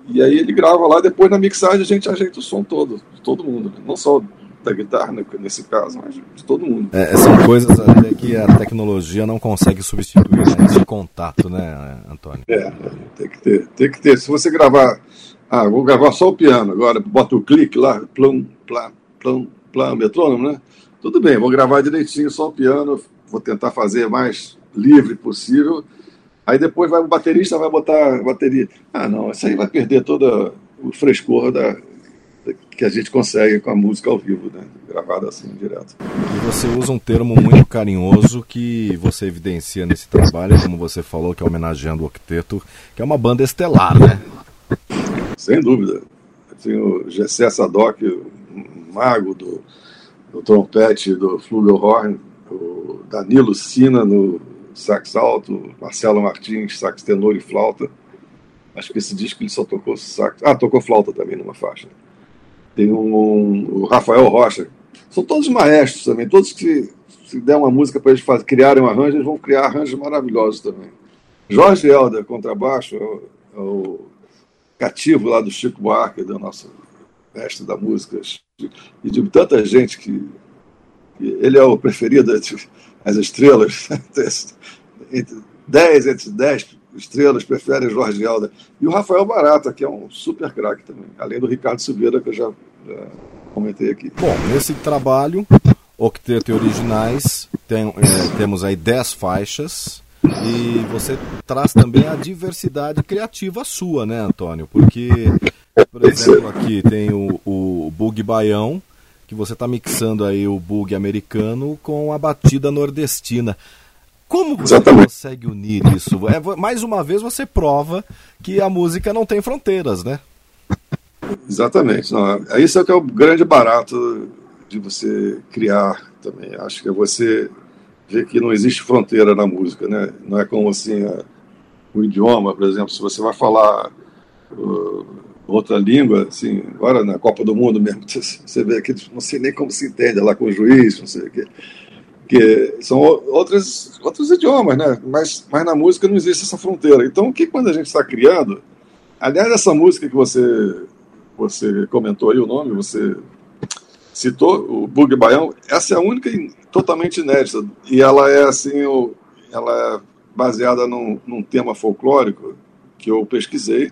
E aí ele grava lá, depois na mixagem a gente ajeita o som todo, de todo mundo, né? não só da guitarra né, nesse caso, mas de todo mundo. É, são coisas que a tecnologia não consegue substituir, né? esse contato, né, Antônio? É, tem que ter, tem que ter. Se você gravar, ah, vou gravar só o piano, agora bota o clique lá, plum, plum, plano, plano metrônomo, né? Tudo bem, vou gravar direitinho só o piano, vou tentar fazer mais livre possível. Aí depois vai o baterista vai botar a bateria. Ah, não, isso aí vai perder todo o frescor da, que a gente consegue com a música ao vivo, né? Gravada assim, direto. E você usa um termo muito carinhoso que você evidencia nesse trabalho, como você falou, que é homenageando o Octeto, que é uma banda estelar, né? Sem dúvida. Tem o Gessé Sadoc, mago do, do trompete do flugelhorn, o Danilo Sina no sax alto, Marcelo Martins, sax tenor e flauta. Acho que esse disco ele só tocou sax. Ah, tocou flauta também numa faixa. Tem um, um o Rafael Rocha. São todos maestros também, todos que se der uma música para eles criarem um arranjo, eles vão criar arranjos maravilhosos também. Jorge Helder, contrabaixo, é o, é o cativo lá do Chico Buarque, da nossa mestre da música, e de tanta gente que, ele é o preferido entre as estrelas, entre 10 entre 10 estrelas preferem Jorge Helder. E o Rafael Barata, que é um super craque também, além do Ricardo Silveira, que eu já, já comentei aqui. Bom, nesse trabalho, Octeto Originais, tem, é, temos aí 10 faixas. E você traz também a diversidade criativa sua, né, Antônio? Porque por exemplo, aqui tem o, o bug baião, que você está mixando aí o bug americano com a batida nordestina. Como você Exatamente. consegue unir isso? É, mais uma vez você prova que a música não tem fronteiras, né? Exatamente. Não, é isso é que é o grande barato de você criar também. Acho que é você ver que não existe fronteira na música, né? Não é como assim a, o idioma, por exemplo, se você vai falar uh, outra língua, assim, agora na Copa do Mundo mesmo, você vê que não sei nem como se entende lá com o juiz, não sei o quê. Que são outros, outros idiomas, né? Mas, mas na música não existe essa fronteira. Então, o que quando a gente está criando, aliás, essa música que você você comentou aí o nome, você citou, o Bug Baião, essa é a única totalmente inédita. E ela é assim, ela é baseada num, num tema folclórico que eu pesquisei,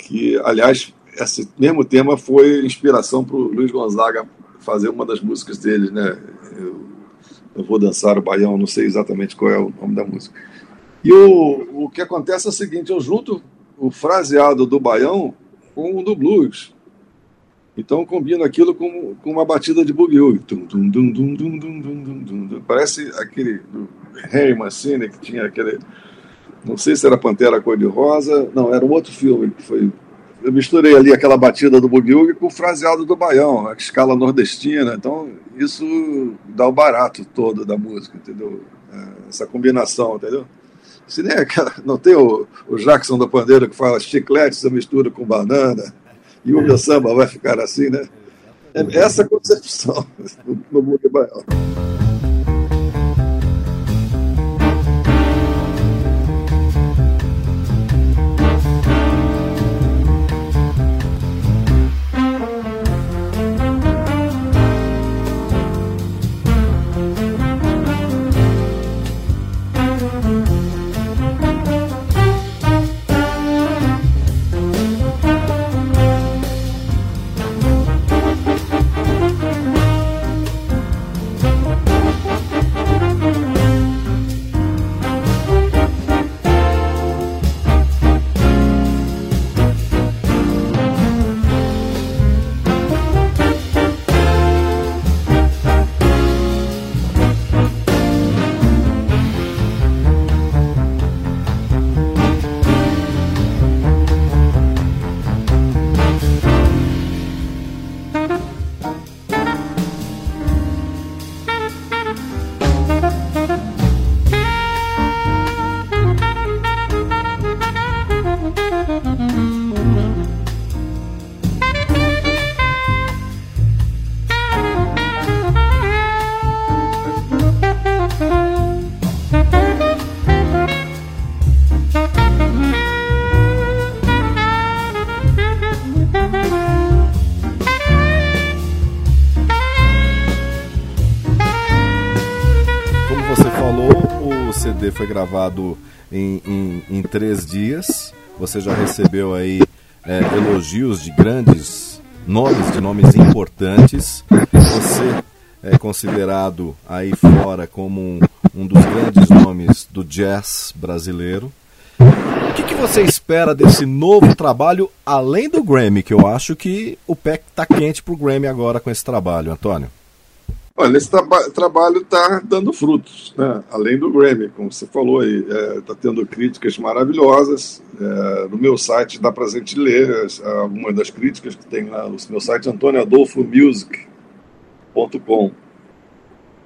que, aliás, esse mesmo tema foi inspiração para o Luiz Gonzaga fazer uma das músicas dele, né? Eu, eu, vou dançar o baião, não sei exatamente qual é o nome da música. E o, o que acontece é o seguinte, eu junto o fraseado do baião com o do blues. Então combina aquilo com, com uma batida de boogie Parece aquele Harry Mancini que tinha aquele. Não sei se era Pantera Cor-de-Rosa, não, era um outro filme que foi. Eu misturei ali aquela batida do boogie com o fraseado do baião, a escala nordestina. Então isso dá o barato todo da música, entendeu? Essa combinação, entendeu? Se nem aquela, não tem o, o Jackson do Pandeiro que fala chiclete, você mistura com banana, e o meu samba vai ficar assim, né? É essa concepção no mundo baiano. Foi gravado em, em, em três dias. Você já recebeu aí é, elogios de grandes nomes, de nomes importantes. Você é considerado aí fora como um, um dos grandes nomes do jazz brasileiro. O que, que, você espera desse novo trabalho, além do Grammy, que eu acho que o pé está quente para o Grammy agora com esse trabalho, Antônio? Olha, esse traba trabalho está dando frutos, né? além do Grammy, como você falou aí. Está é, tá tendo críticas maravilhosas. É, no meu site dá para a gente ler algumas das críticas que tem lá no meu site, antonioadolfomusic.com.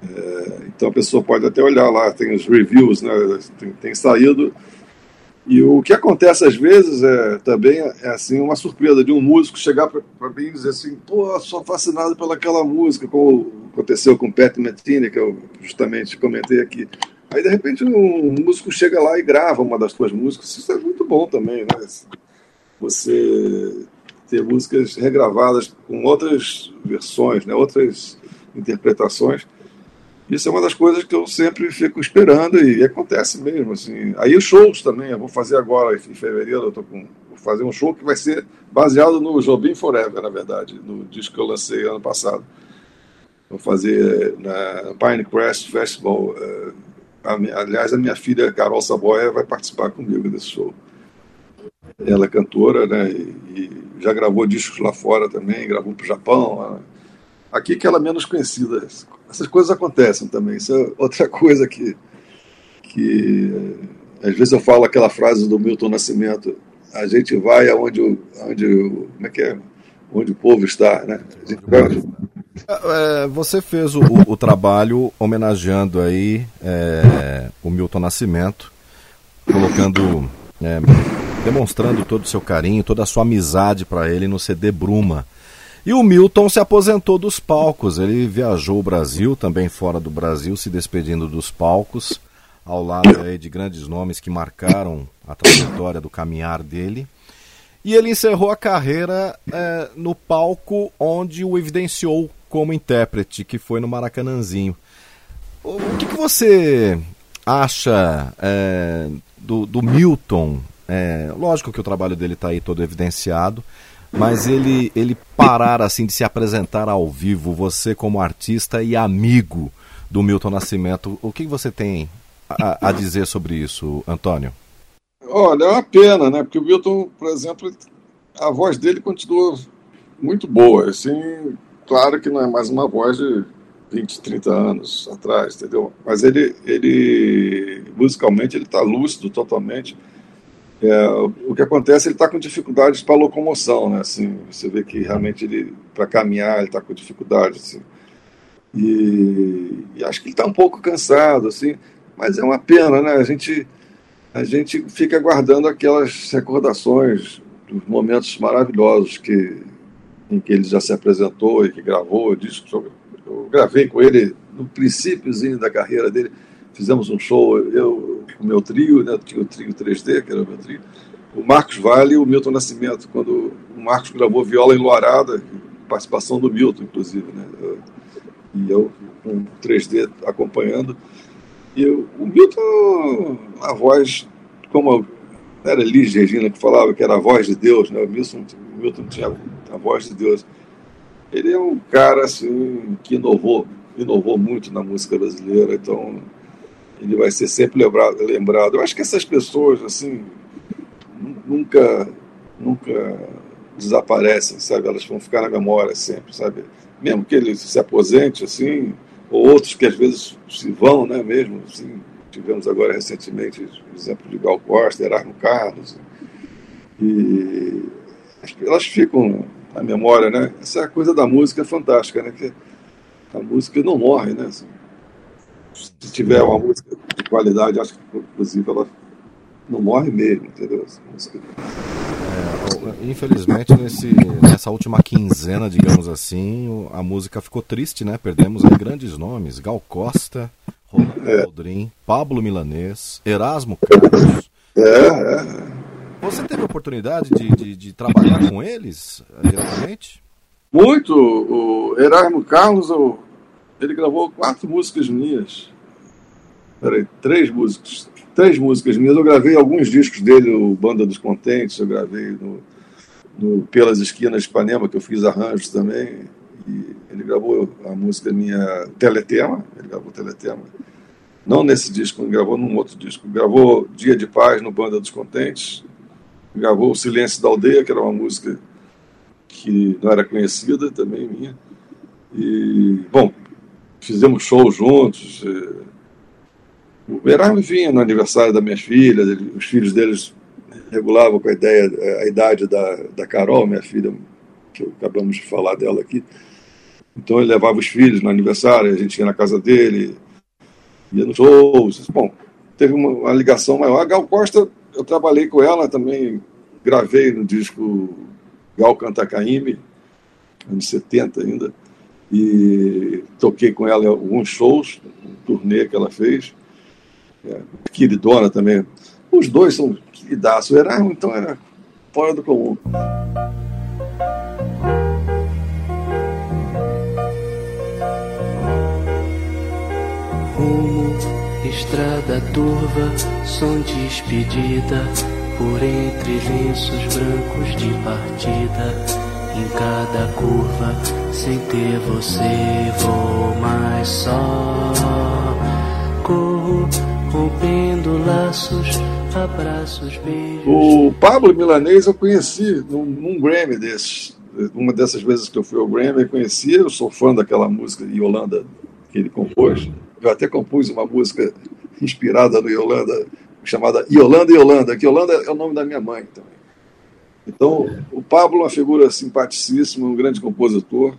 É, então a pessoa pode até olhar lá, tem os reviews, né? tem, tem saído. E o que acontece às vezes é também é assim uma surpresa de um músico chegar para mim e dizer assim, pô, sou fascinado pelaquela música, como aconteceu com Pat Metheny, que eu justamente comentei aqui. Aí de repente um músico chega lá e grava uma das suas músicas, isso é muito bom também, né? Você ter músicas regravadas com outras versões, né? outras interpretações. Isso é uma das coisas que eu sempre fico esperando e acontece mesmo. Assim. Aí os shows também, eu vou fazer agora, em fevereiro, eu tô com, vou fazer um show que vai ser baseado no Jobim Forever, na verdade, no disco que eu lancei ano passado. Vou fazer na Pinecrest Festival. Uh, a, aliás, a minha filha Carol Saboia vai participar comigo desse show. Ela é cantora, né? E, e já gravou discos lá fora também, gravou para o Japão. Aqui que ela é menos conhecida essas coisas acontecem também. Isso é outra coisa que, que às vezes eu falo aquela frase do Milton Nascimento: a gente vai aonde, o- aonde como é que é? Onde o povo está, né? A gente vai onde- É, você fez o, o- o trabalho homenageando aí é, o Milton Nascimento, colocando, é, demonstrando todo o seu carinho, toda a sua amizade para ele no CD Bruma. E o Milton se aposentou dos palcos, ele viajou o Brasil, também fora do Brasil, se despedindo dos palcos, ao lado aí de grandes nomes que marcaram a trajetória do caminhar dele. E ele encerrou a carreira é, no palco onde o evidenciou como intérprete, que foi no Maracanãzinho. O, que, que você acha é, do, do Milton? É, lógico que o trabalho dele está aí todo evidenciado, mas ele, ele parar assim de se apresentar ao vivo, você como artista e amigo do Milton Nascimento, o que você tem a, a dizer sobre isso, Antônio? Olha, é uma pena, né? Porque o Milton, por exemplo, a voz dele continua muito boa. Assim, claro que não é mais uma voz de 20, 30 anos atrás, entendeu? Mas ele, ele musicalmente, ele está lúcido totalmente. É, o que acontece, ele está com dificuldades para locomoção, né? Assim, você vê que realmente ele, para caminhar, ele está com dificuldade, assim. E, e acho que ele está um pouco cansado, assim. Mas é uma pena, né? A gente a gente fica guardando aquelas recordações dos momentos maravilhosos que em que ele já se apresentou e que gravou discos. Eu, eu gravei com ele no princípiozinho da carreira dele. Fizemos um show, eu o meu trio, né? Tinha o trio 3D, que era o meu trio. O Marcos Vale e o Milton Nascimento, quando o Marcos gravou Viola Enluarada, participação do Milton, inclusive, né? E eu com 3D acompanhando. E eu, o Milton, a voz, como era Elis Regina que falava que era a voz de Deus, né? o, Milton, o Milton tinha a voz de Deus. Ele é um cara assim, que inovou, inovou muito na música brasileira, então ele vai ser sempre lembrado. lembrado. Eu acho que essas pessoas assim nunca, nunca desaparecem, sabe? Elas vão ficar na memória sempre, sabe? Mesmo que ele se aposente assim, ou outros que às vezes se vão, né, mesmo, assim, tivemos agora recentemente o exemplo de Gal Costa, Erasmo Carlos, e elas ficam na memória, né, essa coisa da música é fantástica, né, que a música não morre, né, assim, se tiver uma música de qualidade, acho que inclusive ela não morre mesmo, entendeu. É, infelizmente, nesse, nessa última quinzena, digamos assim, a música ficou triste, né? Perdemos aí grandes nomes: Gal Costa, Rolando é. Aldrin, Pablo Milanês, Erasmo Carlos. É, é. Você teve a oportunidade de, de, de trabalhar com eles diretamente? Muito. O Erasmo Carlos, ele gravou quatro músicas minhas. Peraí, três músicas três músicas minhas. Eu gravei alguns discos dele, o Banda dos Contentes, eu gravei no, no Pelas Esquinas de Ipanema, que eu fiz arranjos também. E ele gravou a música minha Teletema, ele gravou Teletema. Não nesse disco, ele gravou num outro disco. Gravou Dia de Paz no Banda dos Contentes. Gravou O Silêncio da Aldeia, que era uma música que não era conhecida também minha. E, bom, fizemos shows juntos. O Erasmo vinha no aniversário das minhas filhas, os filhos deles regulavam com a ideia, a idade da, da Carol, minha filha, que acabamos de falar dela aqui. Então ele levava os filhos no aniversário, a gente ia na casa dele, ia nos shows. Bom, teve uma, uma ligação maior. A Gal Costa, eu trabalhei com ela também, gravei no disco Gal Canta Caíme, anos 70 ainda, e toquei com ela alguns shows, um turnê que ela fez é, queridona também. Os dois são queridaços. O então, era fora do comum. Rumo, estrada turva, som despedida, por entre lenços brancos de partida. Em cada curva, sem ter você, vou mais só. Corro rompendo laços, abraços, beijos. O Pablo Milanês eu conheci num, num, Grammy desses. Uma dessas vezes que eu fui ao Grammy, eu conheci, eu sou fã daquela música Yolanda que ele compôs. Eu até compus uma música inspirada no Yolanda, chamada Yolanda e Yolanda, que Yolanda é o nome da minha mãe também. Então, o Pablo é uma figura simpaticíssima, um grande compositor.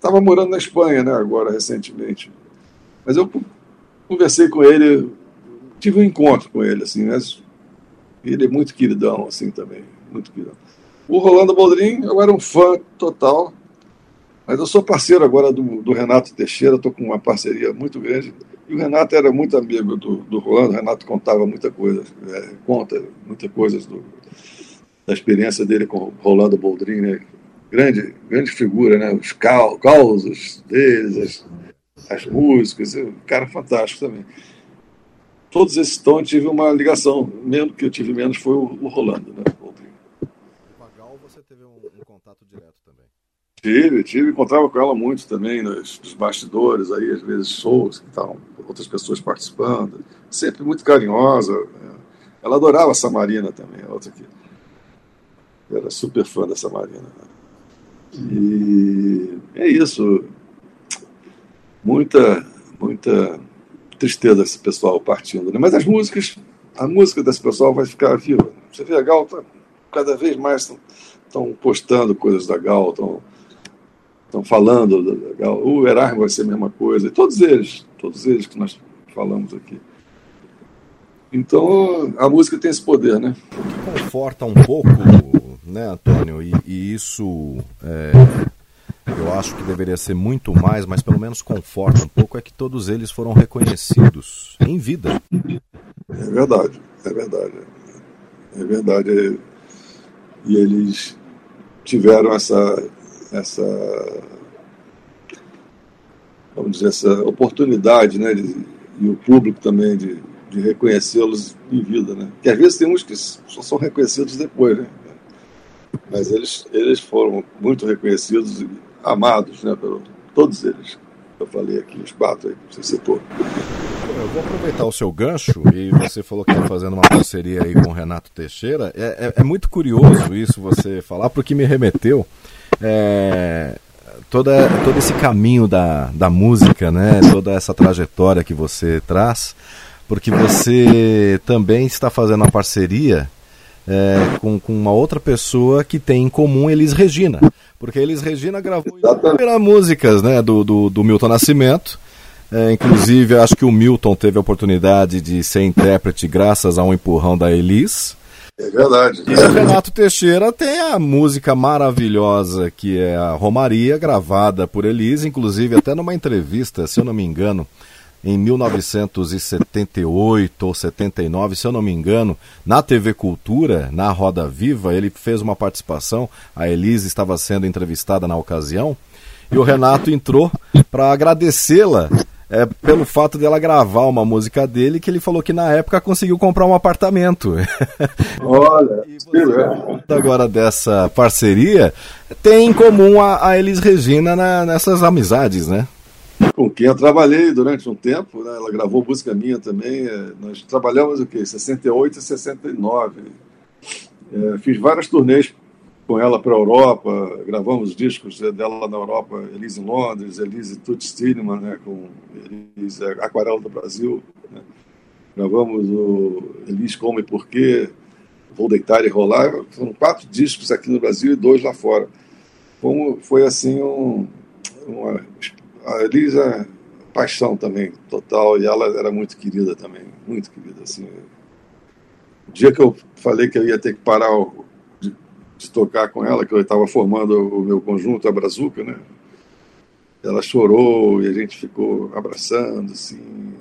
Estava morando na Espanha, né, agora, recentemente. Mas eu conversei com ele, tive um encontro com ele, assim, ele é muito queridão, assim, também, muito queridão. O Rolando Boldrin, eu era um fã total, mas eu sou parceiro agora do, do Renato Teixeira, estou com uma parceria muito grande. E o Renato era muito amigo do, do Rolando, o Renato contava muita coisa, é, conta muitas coisas do, da experiência dele com o Rolando Boldrin, né? Grande, grande figura, né? os causos deles, as, as músicas, um cara fantástico também. Todos esses tons tive uma ligação, menos que eu tive menos foi o, o Rolando, né? Com a Gal você teve um, um, contato direto também? Tive, tive, encontrava com ela muito também nos, nos bastidores aí, às vezes shows que estavam outras pessoas participando, sempre muito carinhosa. Né? Ela adorava a Samarina também, a outra que era super fã da Samarina. Né? E é isso. Muita, muita tristeza esse pessoal partindo. Né? Mas as músicas, a música desse pessoal vai ficar viva. Você vê a Gal, tá, cada vez mais estão postando coisas da Gal, estão falando da Gal. O Erasmo vai ser a mesma coisa. E todos eles, todos eles que nós falamos aqui. Então a música tem esse poder, né? O que conforta um pouco, né, Antônio? E, e isso é, eu acho que deveria ser muito mais, mas pelo menos conforta um pouco, é que todos eles foram reconhecidos em vida. É verdade, é verdade. É verdade. E eles tiveram essa, essa vamos dizer, essa oportunidade, né, de, e o público também de, de reconhecê-los em vida, né? Que às vezes tem uns que só são reconhecidos depois, né? Mas eles, eles foram muito reconhecidos amados, né, por todos eles. Eu falei aqui, os quatro aí que você citou. Eu vou aproveitar o seu gancho e você falou que está fazendo uma parceria aí com o Renato Teixeira. É, é, é, muito curioso isso você falar, porque me remeteu é, toda, todo esse caminho da, da música, né? Toda essa trajetória que você traz, porque você também está fazendo uma parceria é, com, com uma outra pessoa que tem em comum Elis Regina. Porque Elis Regina gravou inúmeras músicas né, do, do, do Milton Nascimento. É, inclusive, acho que o Milton teve a oportunidade de ser intérprete graças a um empurrão da Elis. É verdade. E o Renato Teixeira tem a música maravilhosa que é a Romaria, gravada por Elis, inclusive até numa entrevista, se eu não me engano, em 1978 ou 79, se eu não me engano, na TV Cultura, na Roda Viva, ele fez uma participação. A Elise estava sendo entrevistada na ocasião e o Renato entrou para agradecê-la é, pelo fato dela gravar uma música dele, que ele falou que na época conseguiu comprar um apartamento. Olha, agora dessa parceria tem em comum a, a Elis Regina na, nessas amizades, né? Com quem eu trabalhei durante um tempo, né? ela gravou música minha também. É, nós trabalhamos o quê? 68 e 69. É, fiz várias turnês com ela para a Europa, gravamos discos dela na Europa, Elise em Londres, Elise Tutti Stillman, né, com Elise Aquarela do Brasil. Né? Gravamos o Elise e Porquê, Vou Deitar e Rolar. Foram quatro discos aqui no Brasil e dois lá fora. Como foi assim um, uma a Elisa, é paixão também, total, e ela era muito querida também, muito querida, assim. O dia que eu falei que eu ia ter que parar de, de tocar com ela, que eu estava formando o meu conjunto, a Brazuca, né? Ela chorou e a gente ficou abraçando, assim.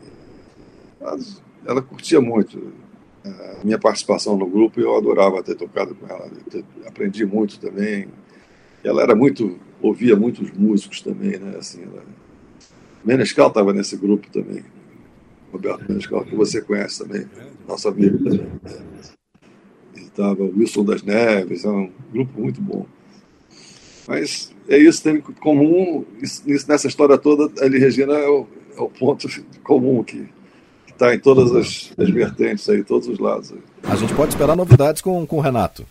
Ela curtia muito a minha participação no grupo e eu adorava ter tocado com ela. Aprendi muito também. Ela era muito ouvia muitos músicos também, né? Assim, ela... Menescal estava nesse grupo também. Roberto Menescal, que você conhece também, nosso amigo também. Ele estava, Wilson das Neves, é um grupo muito bom. Mas é isso, tem comum, nessa história toda, a Eli Regina é o, é o ponto comum que está em todas as, as vertentes aí, todos os lados. A gente pode esperar novidades com, com o Renato.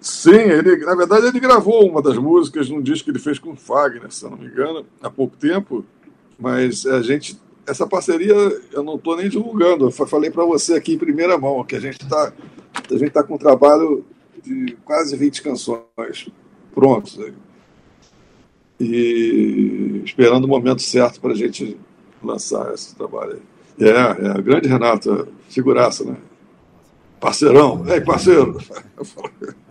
Sim, ele, na verdade ele gravou uma das músicas num disco que ele fez com o Fagner, se eu não me engano, há pouco tempo, mas a gente, essa parceria eu não estou nem divulgando, eu falei para você aqui em primeira mão que a gente está a gente tá com um trabalho de quase 20 canções prontos. E esperando o momento certo para a gente lançar esse trabalho. É, é, grande Renata, figuraça, né? Parceirão, ei, parceiro!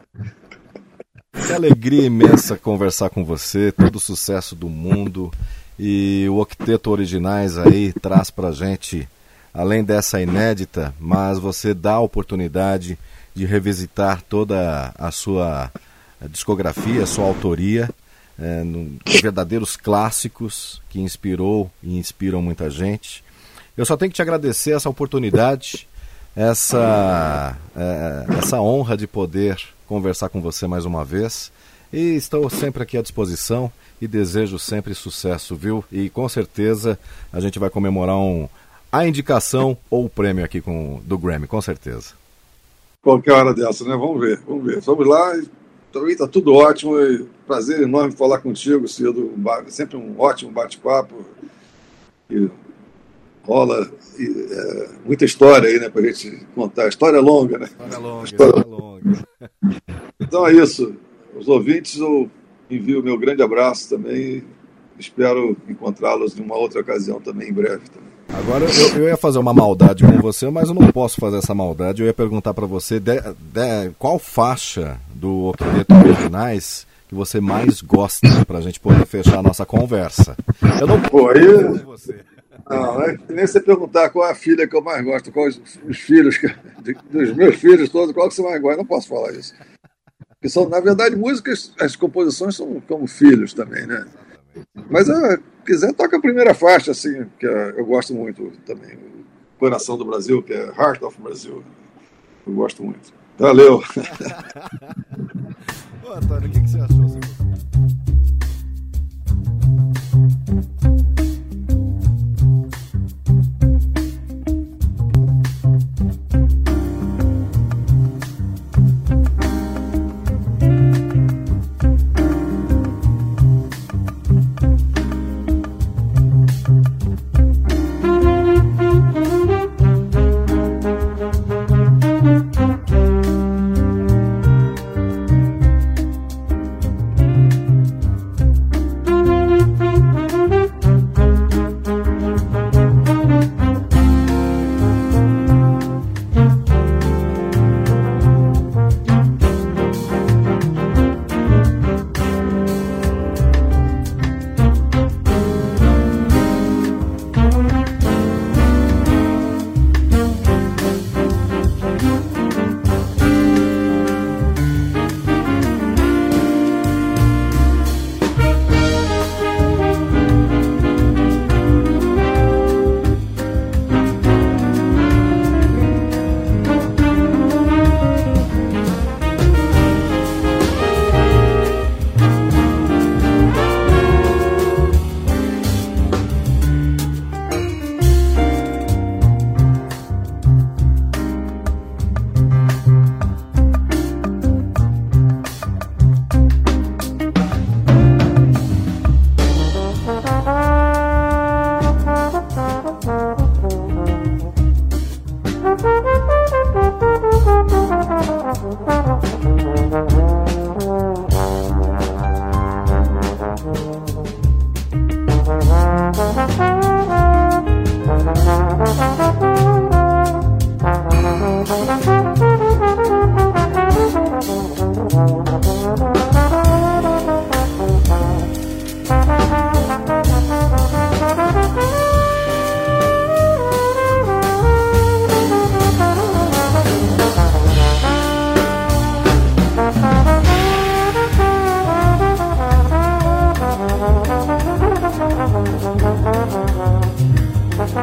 Que alegria imensa conversar com você, todo o sucesso do mundo. E o Octeto Originais aí traz pra gente, além dessa inédita, mas você dá a oportunidade de revisitar toda a sua discografia, a sua autoria, é, no, verdadeiros clássicos que inspirou e inspiram muita gente. Eu só tenho que te agradecer essa oportunidade, essa, é, essa honra de poder conversar com você mais uma vez. E estou sempre aqui à disposição e desejo sempre sucesso, viu? E com certeza a gente vai comemorar um, a indicação ou o prêmio aqui com, do Grammy, com certeza. Qualquer hora dessa, né? Vamos ver, vamos ver. Vamos lá. Também está tudo ótimo. Prazer enorme falar contigo, Cido. Sempre um ótimo bate-papo. Rola é, muita história aí, né, para a gente contar. História longa, né? História longa, história... Longa. Então é isso. Os ouvintes, eu envio meu grande abraço também. Espero encontrá-los em uma outra ocasião também, em breve. Também. Agora eu, eu, ia fazer uma maldade com você, mas eu não posso fazer essa maldade. Eu ia perguntar para você de, de, qual faixa do Octeto Originais que você mais gosta para a gente poder fechar a nossa conversa. Eu não Pô, aí... Não, é nem você perguntar qual é a filha que eu mais gosto, quais os filhos, que, dos meus filhos todos, qual que você mais gosta, não posso falar isso. Porque são, na verdade, músicas, as composições são como filhos também, né? Mas se ah, quiser, toca a primeira faixa, assim, que é, eu gosto muito também. Coração do Brasil, que é Heart of Brasil. Eu gosto muito. Valeu! Ô, Antônio, o que, que você achou?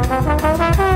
Thank you.